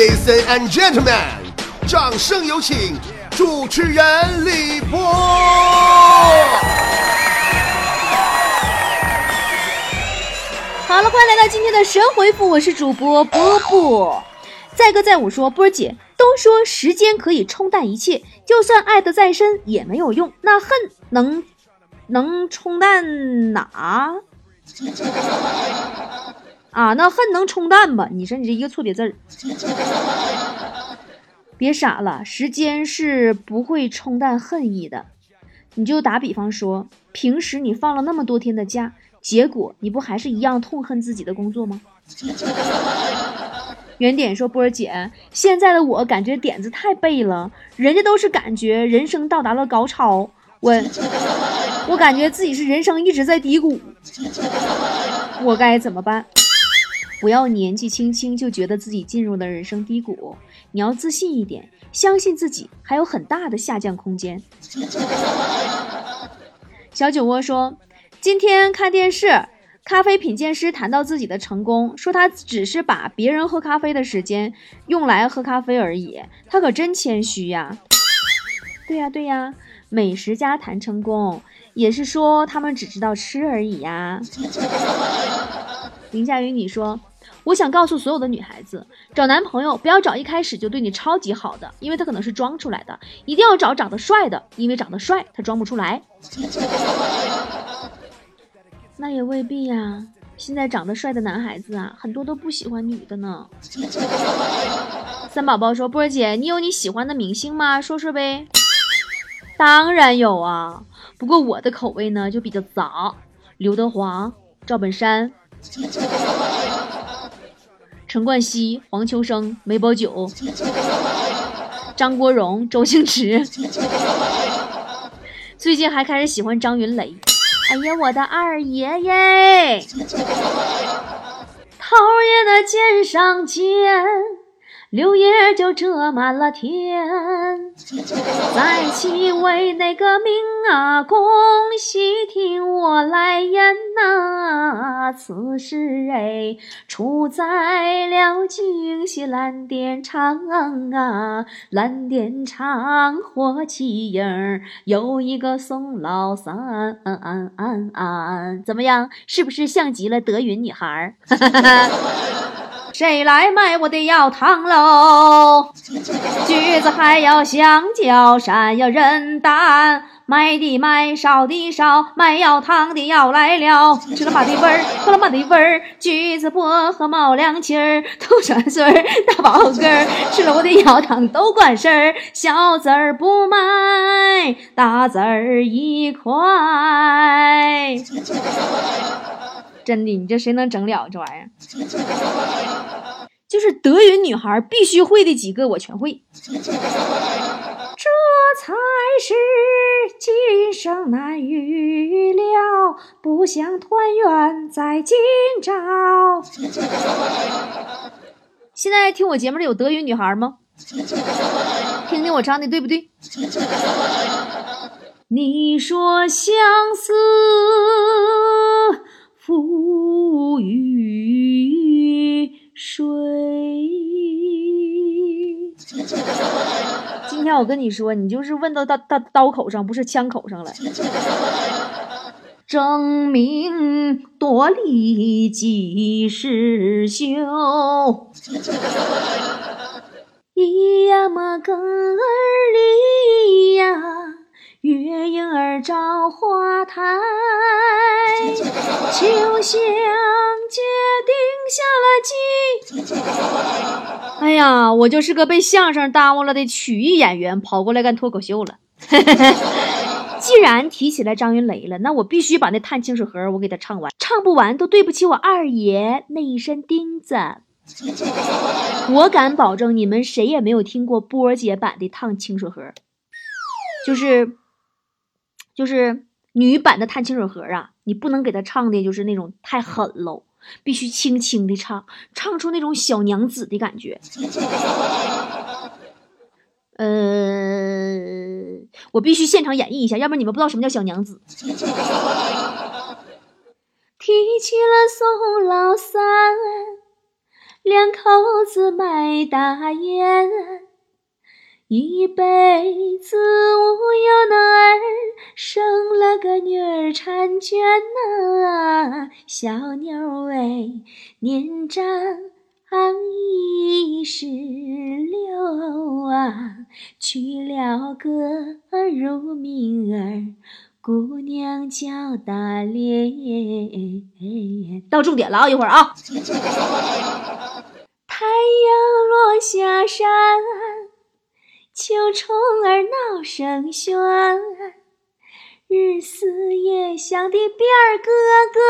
Ladies and gentlemen，掌声有请主持人李波。好了，欢迎来到今天的神回复，我是主播波波。载歌载舞说，波姐都说时间可以冲淡一切，就算爱得再深也没有用，那恨能能冲淡哪？啊，那恨能冲淡吧？你说你这一个错别字儿，别傻了，时间是不会冲淡恨意的。你就打比方说，平时你放了那么多天的假，结果你不还是一样痛恨自己的工作吗？原点说波儿姐，现在的我感觉点子太背了，人家都是感觉人生到达了高潮，我我感觉自己是人生一直在低谷，我该怎么办？不要年纪轻轻就觉得自己进入了人生低谷，你要自信一点，相信自己还有很大的下降空间。小酒窝说，今天看电视，咖啡品鉴师谈到自己的成功，说他只是把别人喝咖啡的时间用来喝咖啡而已，他可真谦虚呀。对呀对呀，美食家谈成功，也是说他们只知道吃而已呀。林夏云，你说。我想告诉所有的女孩子，找男朋友不要找一开始就对你超级好的，因为他可能是装出来的；一定要找长得帅的，因为长得帅他装不出来。那也未必呀，现在长得帅的男孩子啊，很多都不喜欢女的呢。三宝宝说：“波儿姐，你有你喜欢的明星吗？说说呗。”当然有啊，不过我的口味呢就比较杂，刘德华、赵本山。陈冠希、黄秋生、梅葆玖、张国荣、周星驰，最近还开始喜欢张云雷。哎呀，我的二爷爷，桃叶的肩上肩。柳叶就遮满了天，在其位那个名啊？恭喜听我来言呐，此事哎，出在了京西蓝靛厂啊，蓝靛厂火器营有一个宋老三，怎么样？是不是像极了德云女孩？哈哈哈哈谁来买我的药汤喽？橘子还要香蕉，山药人担，买的买，烧的烧，卖药汤的要来了。吃了妈的味儿，喝了妈的味儿，橘子薄荷冒凉气儿，土酸水儿大宝根儿，吃了我的药汤都管事儿。小子儿不买，大子儿一块。真的，你这谁能整了这玩意儿？就是德云女孩必须会的几个，我全会。这才是今生难预料，不想团圆在今朝。现在听我节目的有德云女孩吗？听听我唱的对不对？你说相思。天我跟你说，你就是问到刀刀刀口上，不是枪口上了。争名夺利几时休？咿呀么更儿哩呀，月影儿照花台。秋香姐定下了计。哎呀，我就是个被相声耽误了的曲艺演员，跑过来干脱口秀了。既然提起来张云雷了，那我必须把那《探清水河》我给他唱完，唱不完都对不起我二爷那一身钉子。我敢保证，你们谁也没有听过波姐版的《探清水河》，就是就是。女版的《探清水河》啊，你不能给她唱的就是那种太狠喽，必须轻轻的唱，唱出那种小娘子的感觉。呃，我必须现场演绎一下，要不然你们不知道什么叫小娘子。提起了宋老三，两口子卖大烟，一辈子无有男儿，生了个女儿婵娟呐，小妞儿年长一十六啊，娶了个乳名儿。姑娘叫大莲，到重点了啊！一会儿啊，太阳落下山，秋虫儿闹声喧，日思夜想的辫儿哥哥，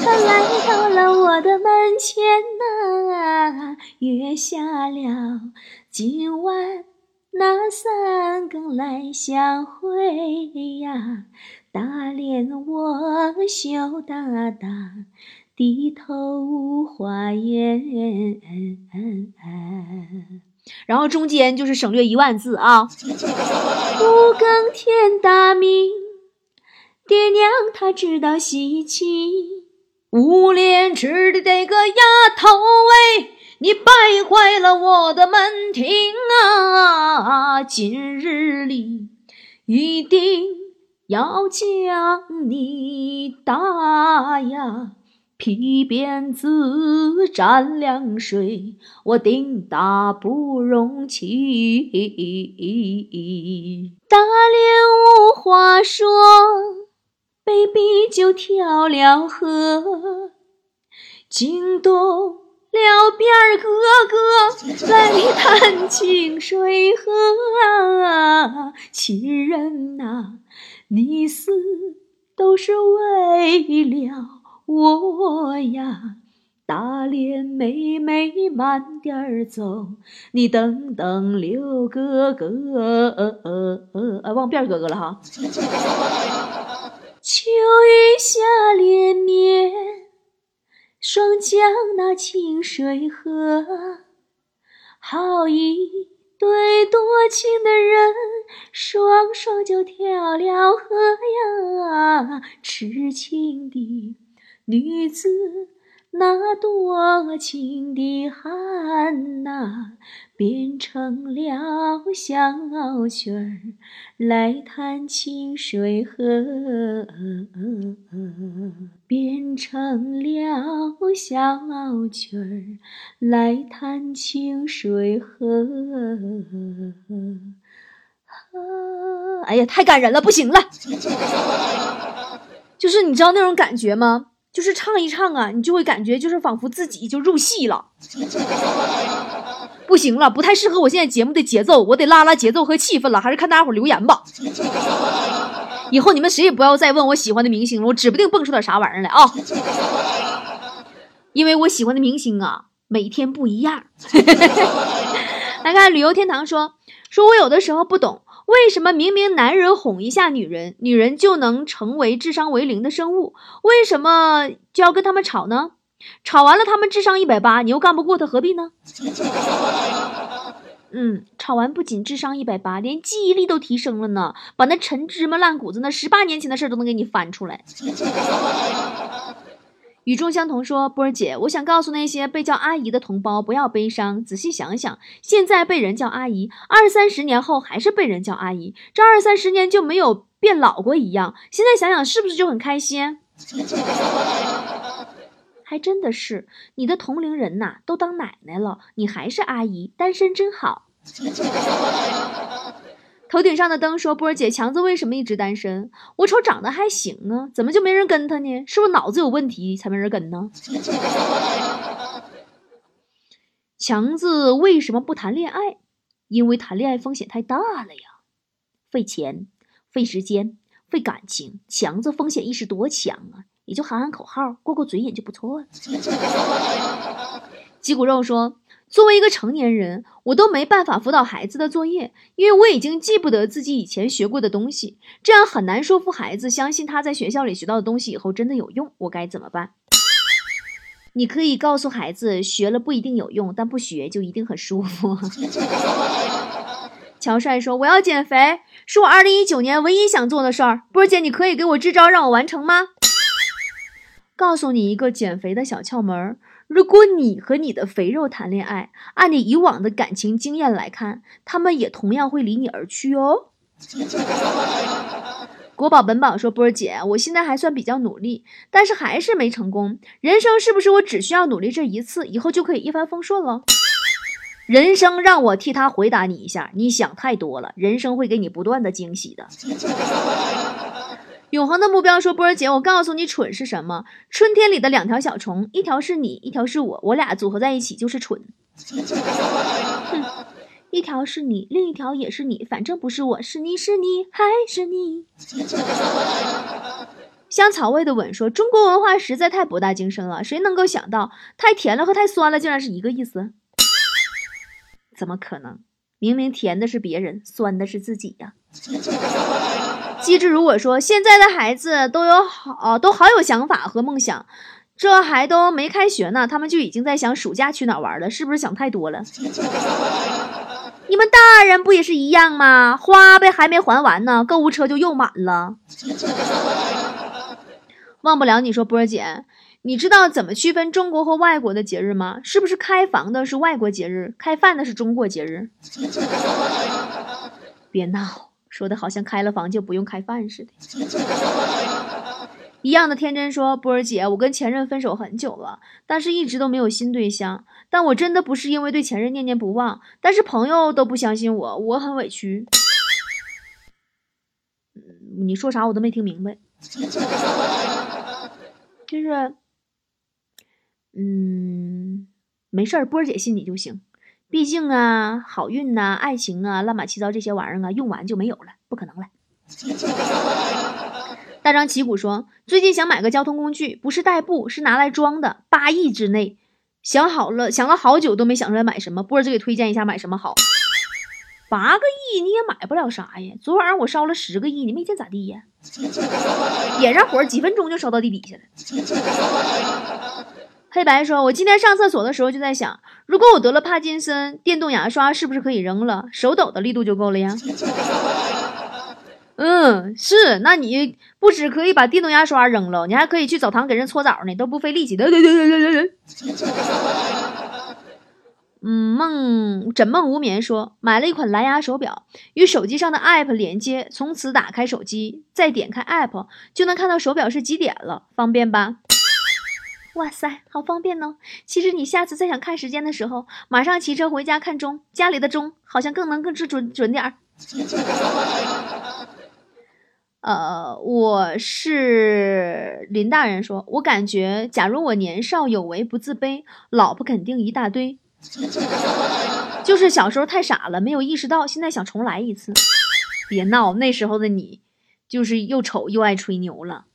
他来到了我的门前呐，约下了今晚。那三更来相会呀，大莲我羞答答，低头无话言。然后中间就是省略一万字啊。五更天大明，爹娘他知道喜气，五连吃的这个丫头喂。你败坏了我的门庭啊！今日里一定要将你打呀！皮鞭子蘸凉水，我定打不容情。大莲无话说，被逼就跳了河，惊动。了边儿哥哥来探清水河，亲人呐，你死都是为了我呀！大莲妹妹慢点儿走，你等等六哥哥，呃呃呃，忘辫哥哥了哈。秋雨下连绵。双江那清水河，好一对多情的人，双双就跳了河呀！痴情的女子。那多情的汉呐，变成了小曲儿来弹清水河，变成了小曲儿来弹清水河。哎呀，太感人了，不行了，就是你知道那种感觉吗？就是唱一唱啊，你就会感觉就是仿佛自己就入戏了。不行了，不太适合我现在节目的节奏，我得拉拉节奏和气氛了。还是看大家伙留言吧。以后你们谁也不要再问我喜欢的明星了，我指不定蹦出点啥玩意儿来啊。因为我喜欢的明星啊，每天不一样。来看旅游天堂说，说我有的时候不懂。为什么明明男人哄一下女人，女人就能成为智商为零的生物？为什么就要跟他们吵呢？吵完了，他们智商一百八，你又干不过他，何必呢？嗯，吵完不仅智商一百八，连记忆力都提升了呢，把那陈芝麻烂谷子、那十八年前的事都能给你翻出来。与众相同说，波儿姐，我想告诉那些被叫阿姨的同胞，不要悲伤，仔细想想，现在被人叫阿姨，二三十年后还是被人叫阿姨，这二三十年就没有变老过一样。现在想想，是不是就很开心？还真的是，你的同龄人呐，都当奶奶了，你还是阿姨，单身真好。头顶上的灯说：“波儿姐，强子为什么一直单身？我瞅长得还行啊，怎么就没人跟他呢？是不是脑子有问题才没人跟呢？” 强子为什么不谈恋爱？因为谈恋爱风险太大了呀，费钱、费时间、费感情。强子风险意识多强啊，也就喊喊口号、过过嘴瘾就不错了。鸡骨肉说。作为一个成年人，我都没办法辅导孩子的作业，因为我已经记不得自己以前学过的东西，这样很难说服孩子相信他在学校里学到的东西以后真的有用。我该怎么办？你可以告诉孩子，学了不一定有用，但不学就一定很舒服。乔帅说：“我要减肥，是我二零一九年唯一想做的事儿。波姐，你可以给我支招让我完成吗？告诉你一个减肥的小窍门儿。”如果你和你的肥肉谈恋爱，按你以往的感情经验来看，他们也同样会离你而去哦。国宝本宝说：“波儿姐，我现在还算比较努力，但是还是没成功。人生是不是我只需要努力这一次，以后就可以一帆风顺了？”人生让我替他回答你一下，你想太多了。人生会给你不断的惊喜的。永恒的目标说：“波儿姐，我告诉你，蠢是什么？春天里的两条小虫，一条是你，一条是我，我俩组合在一起就是蠢。哼，一条是你，另一条也是你，反正不是我，是你是你还是你？”香草味的吻说：“中国文化实在太博大精深了，谁能够想到太甜了和太酸了竟然是一个意思？怎么可能？明明甜的是别人，酸的是自己呀！”机智如我说：“现在的孩子都有好，都好有想法和梦想，这还都没开学呢，他们就已经在想暑假去哪玩了，是不是想太多了？你们大人不也是一样吗？花呗还没还完呢，购物车就又满了。忘不了你说波儿姐，你知道怎么区分中国和外国的节日吗？是不是开房的是外国节日，开饭的是中国节日？别闹。”说的好像开了房就不用开饭似的，一样的天真说波儿姐，我跟前任分手很久了，但是一直都没有新对象。但我真的不是因为对前任念念不忘，但是朋友都不相信我，我很委屈。你说啥我都没听明白，就是，嗯，没事儿，波儿姐信你就行。毕竟啊，好运呐，爱情啊，乱码七糟这些玩意儿啊，用完就没有了，不可能了。大张旗鼓说，最近想买个交通工具，不是代步，是拿来装的，八亿之内。想好了，想了好久都没想出来买什么，波儿就给推荐一下买什么好。八个亿你也买不了啥呀？昨晚上我烧了十个亿，你没见咋地呀？点上火几分钟就烧到地底下了。黑白说：“我今天上厕所的时候就在想，如果我得了帕金森，电动牙刷是不是可以扔了？手抖的力度就够了呀。”嗯，是。那你不止可以把电动牙刷扔了，你还可以去澡堂给人搓澡呢，都不费力气。对对对对对对。嗯，梦枕梦无眠说买了一款蓝牙手表，与手机上的 app 连接，从此打开手机，再点开 app 就能看到手表是几点了，方便吧？哇塞，好方便哦！其实你下次再想看时间的时候，马上骑车回家看钟，家里的钟好像更能更准准点儿。呃，我是林大人说，我感觉，假如我年少有为不自卑，老婆肯定一大堆。就是小时候太傻了，没有意识到，现在想重来一次。别闹，那时候的你，就是又丑又爱吹牛了。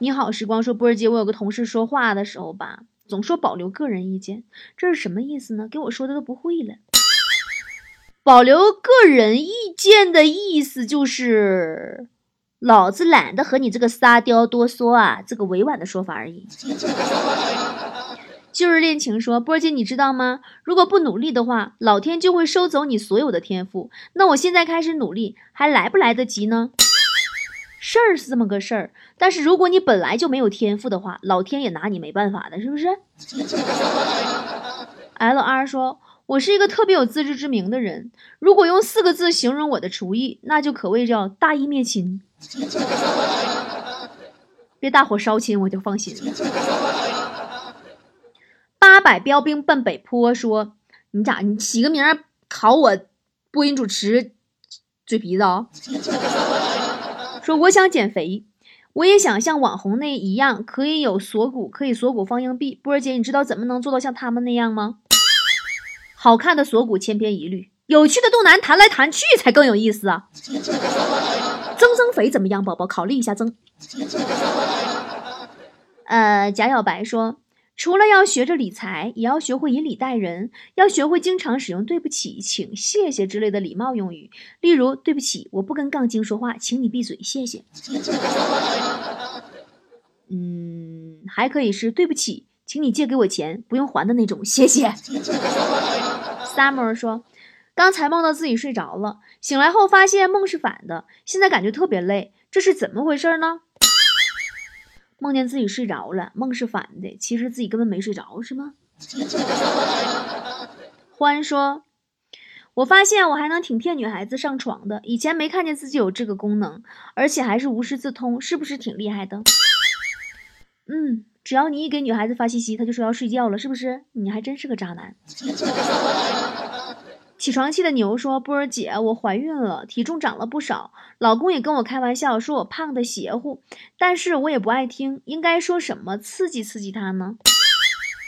你好，时光说波儿姐，我有个同事说话的时候吧，总说保留个人意见，这是什么意思呢？给我说的都不会了。保留个人意见的意思就是，老子懒得和你这个沙雕多说啊，这个委婉的说法而已。就是恋情说波儿姐，你知道吗？如果不努力的话，老天就会收走你所有的天赋。那我现在开始努力，还来不来得及呢？事儿是这么个事儿，但是如果你本来就没有天赋的话，老天也拿你没办法的，是不是？L R 说：“我是一个特别有自知之明的人，如果用四个字形容我的厨艺，那就可谓叫大义灭亲。别大火烧亲，我就放心了。”八百标兵奔北坡说：“你咋？你起个名考我播音主持嘴皮子啊？”说我想减肥，我也想像网红那一样，可以有锁骨，可以锁骨放硬币。波儿姐，你知道怎么能做到像他们那样吗？好看的锁骨千篇一律，有趣的肚腩弹来弹去才更有意思啊！增增肥怎么样，宝宝？考虑一下增。呃，贾小白说。除了要学着理财，也要学会以礼待人，要学会经常使用“对不起”“请”“谢谢”之类的礼貌用语。例如，“对不起，我不跟杠精说话，请你闭嘴，谢谢。”嗯，还可以是“对不起，请你借给我钱，不用还的那种，谢谢。”Summer 说：“刚才梦到自己睡着了，醒来后发现梦是反的，现在感觉特别累，这是怎么回事呢？”梦见自己睡着了，梦是反的，其实自己根本没睡着，是吗？欢说：“我发现我还能挺骗女孩子上床的，以前没看见自己有这个功能，而且还是无师自通，是不是挺厉害的？”嗯，只要你一给女孩子发信息，她就说要睡觉了，是不是？你还真是个渣男。起床气的牛说：“波儿姐，我怀孕了，体重长了不少，老公也跟我开玩笑说我胖的邪乎，但是我也不爱听，应该说什么刺激刺激他呢？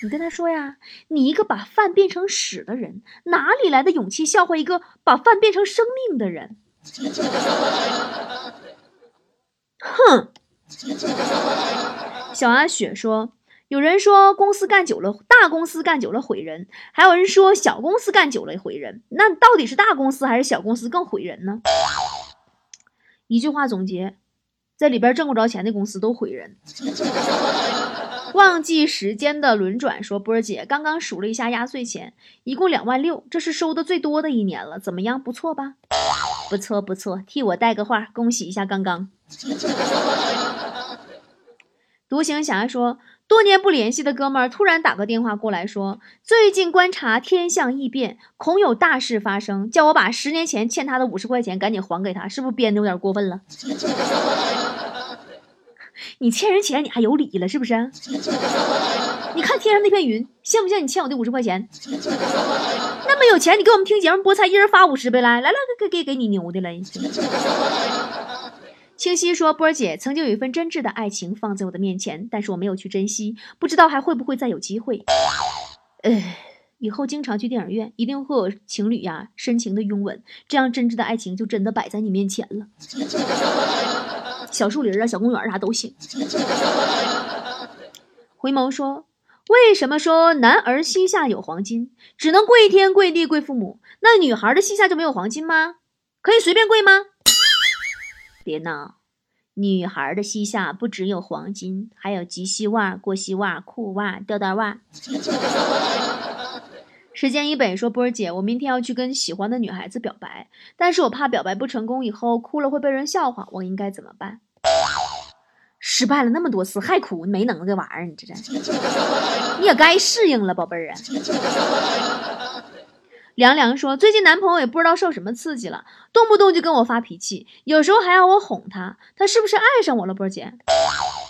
你跟他说呀，你一个把饭变成屎的人，哪里来的勇气笑话一个把饭变成生命的人？哼！”小阿雪说。有人说公司干久了，大公司干久了毁人；还有人说小公司干久了毁人。那到底是大公司还是小公司更毁人呢？一句话总结，在里边挣不着钱的公司都毁人。忘记时间的轮转说：“波儿姐，刚刚数了一下压岁钱，一共两万六，这是收的最多的一年了，怎么样？不错吧？不错不错，替我带个话，恭喜一下刚刚。”独行侠说。多年不联系的哥们儿突然打个电话过来，说最近观察天象异变，恐有大事发生，叫我把十年前欠他的五十块钱赶紧还给他，是不是编的有点过分了？你欠人钱，你还有理了是不是？你看天上那片云，像不像你欠我的五十块钱？那么有钱，你给我们听节目菠菜，一人发五十呗，来来来，给给给你牛的了。清晰说：“波儿姐曾经有一份真挚的爱情放在我的面前，但是我没有去珍惜，不知道还会不会再有机会。呃，以后经常去电影院，一定会有情侣呀深情的拥吻，这样真挚的爱情就真的摆在你面前了。小树林啊，小公园啥都行。”回眸说：“为什么说男儿膝下有黄金，只能跪天跪地跪父母？那女孩的膝下就没有黄金吗？可以随便跪吗？”别闹，女孩的膝下不只有黄金，还有及膝袜、过膝袜、裤袜、吊带袜。时间一北说：“波儿姐，我明天要去跟喜欢的女孩子表白，但是我怕表白不成功，以后哭了会被人笑话，我应该怎么办？”失败了那么多次还哭，没能这玩意儿，你这这，你也该适应了，宝贝儿啊。凉凉说：“最近男朋友也不知道受什么刺激了，动不动就跟我发脾气，有时候还要我哄他。他是不是爱上我了，波姐？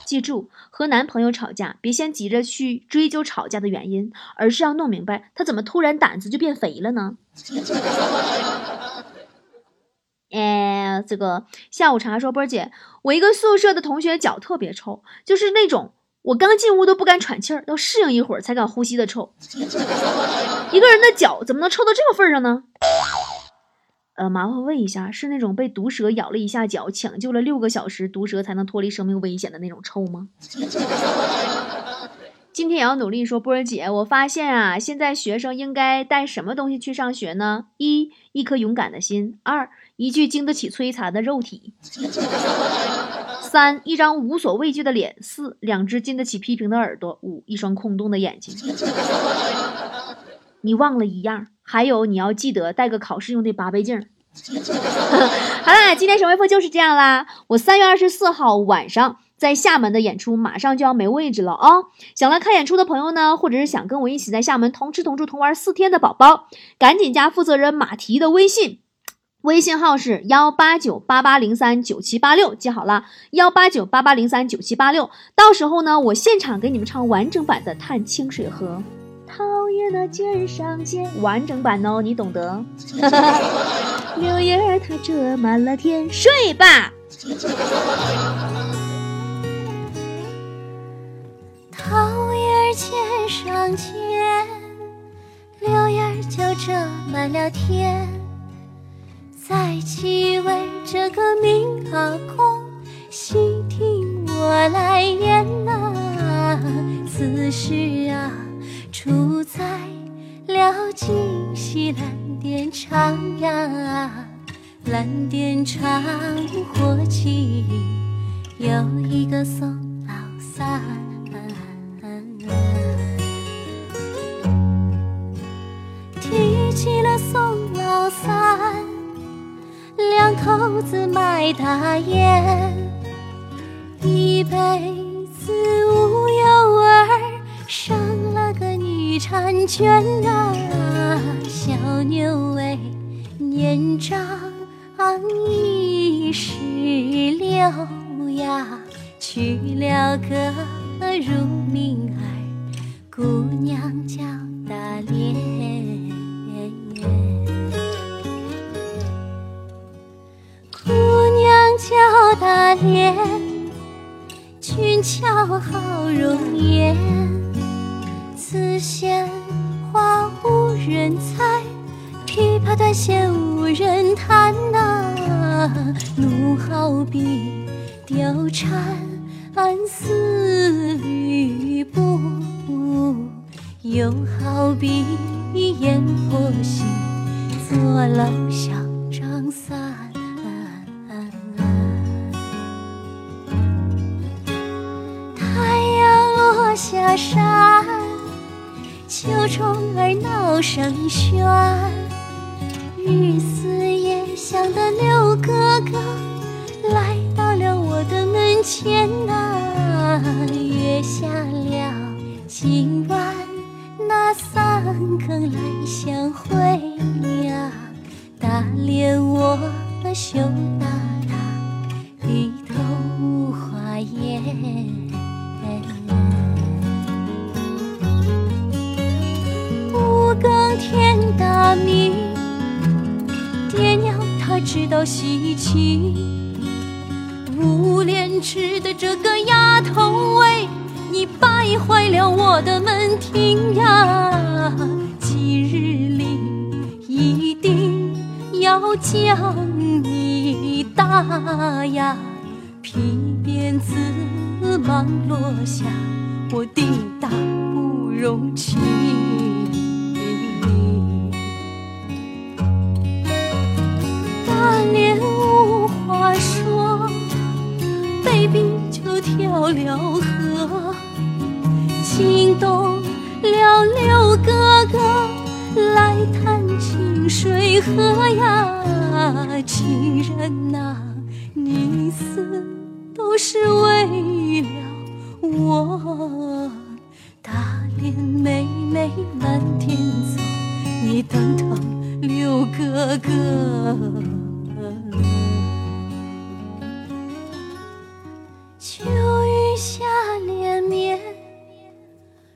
记住，和男朋友吵架，别先急着去追究吵架的原因，而是要弄明白他怎么突然胆子就变肥了呢？” 哎，这个下午茶说：“波姐，我一个宿舍的同学脚特别臭，就是那种。”我刚进屋都不敢喘气儿，要适应一会儿才敢呼吸的臭。一个人的脚怎么能臭到这个份上呢？呃，麻烦问一下，是那种被毒蛇咬了一下脚，抢救了六个小时，毒蛇才能脱离生命危险的那种臭吗？今天也要努力说，波儿姐，我发现啊，现在学生应该带什么东西去上学呢？一，一颗勇敢的心；二，一具经得起摧残的肉体。三一张无所畏惧的脸，四两只经得起批评的耳朵，五一双空洞的眼睛。你忘了一样，还有你要记得带个考试用的八倍镜。好啦，今天神回复就是这样啦。我三月二十四号晚上在厦门的演出马上就要没位置了啊！想来看演出的朋友呢，或者是想跟我一起在厦门同吃同住同玩四天的宝宝，赶紧加负责人马蹄的微信。微信号是幺八九八八零三九七八六，记好了，幺八九八八零三九七八六。到时候呢，我现场给你们唱完整版的《探清水河》，桃叶那尖上尖，完整版哦，你懂得。柳叶儿它遮满了天，睡吧。桃叶尖上尖，柳叶儿就遮满了天。在其为这个名啊空，细听我来言呐。此事啊，出在了金西蓝靛厂呀。蓝靛厂火起，有一个宋两口子卖大烟，一辈子无忧儿，生了个女婵娟啊。小妞哎，年长一十六呀，娶了个乳名儿，姑娘叫大莲。娘叫大莲，俊俏好容颜，丝线花无人采，琵琶断弦无人弹呐、怒好比貂蝉思吕布，又好比阎婆惜坐楼上山，秋虫儿闹声喧，日思夜想的六哥哥来到了我的门前呐、约下了今晚那三更来相会呀，打脸我羞答，知道喜庆，无廉耻的这个丫头喂，你败坏了我的门庭呀！今日里一定要将你打呀！皮鞭子忙落下，我定打不容情。被逼就跳了河，惊动了六哥哥来探清水河呀，情人呐、你死都是为了我。大脸妹妹满天走，你等等六哥哥。下连绵，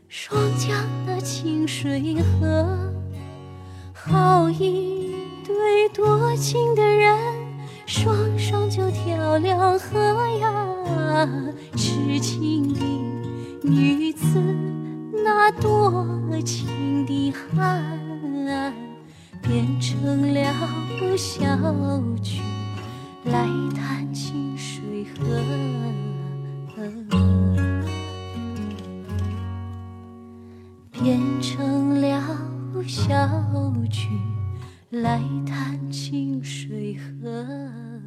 双江的清水河，好一对多情的人，双双就跳了河呀。痴情的女子，那多情的汉变成了小曲来探清水河，变成了小曲来探清水河。